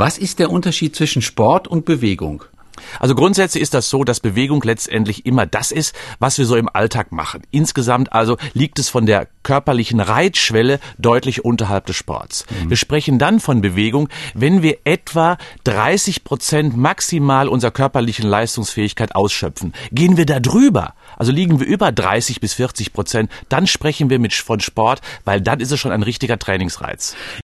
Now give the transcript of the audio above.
Was ist der Unterschied zwischen Sport und Bewegung? Also grundsätzlich ist das so, dass Bewegung letztendlich immer das ist, was wir so im Alltag machen. Insgesamt also liegt es von der körperlichen Reitschwelle deutlich unterhalb des Sports. Mhm. Wir sprechen dann von Bewegung, wenn wir etwa 30 Prozent maximal unserer körperlichen Leistungsfähigkeit ausschöpfen. Gehen wir da drüber, also liegen wir über 30 bis 40 Prozent, dann sprechen wir mit von Sport, weil dann ist es schon ein richtiger Trainingsreiz.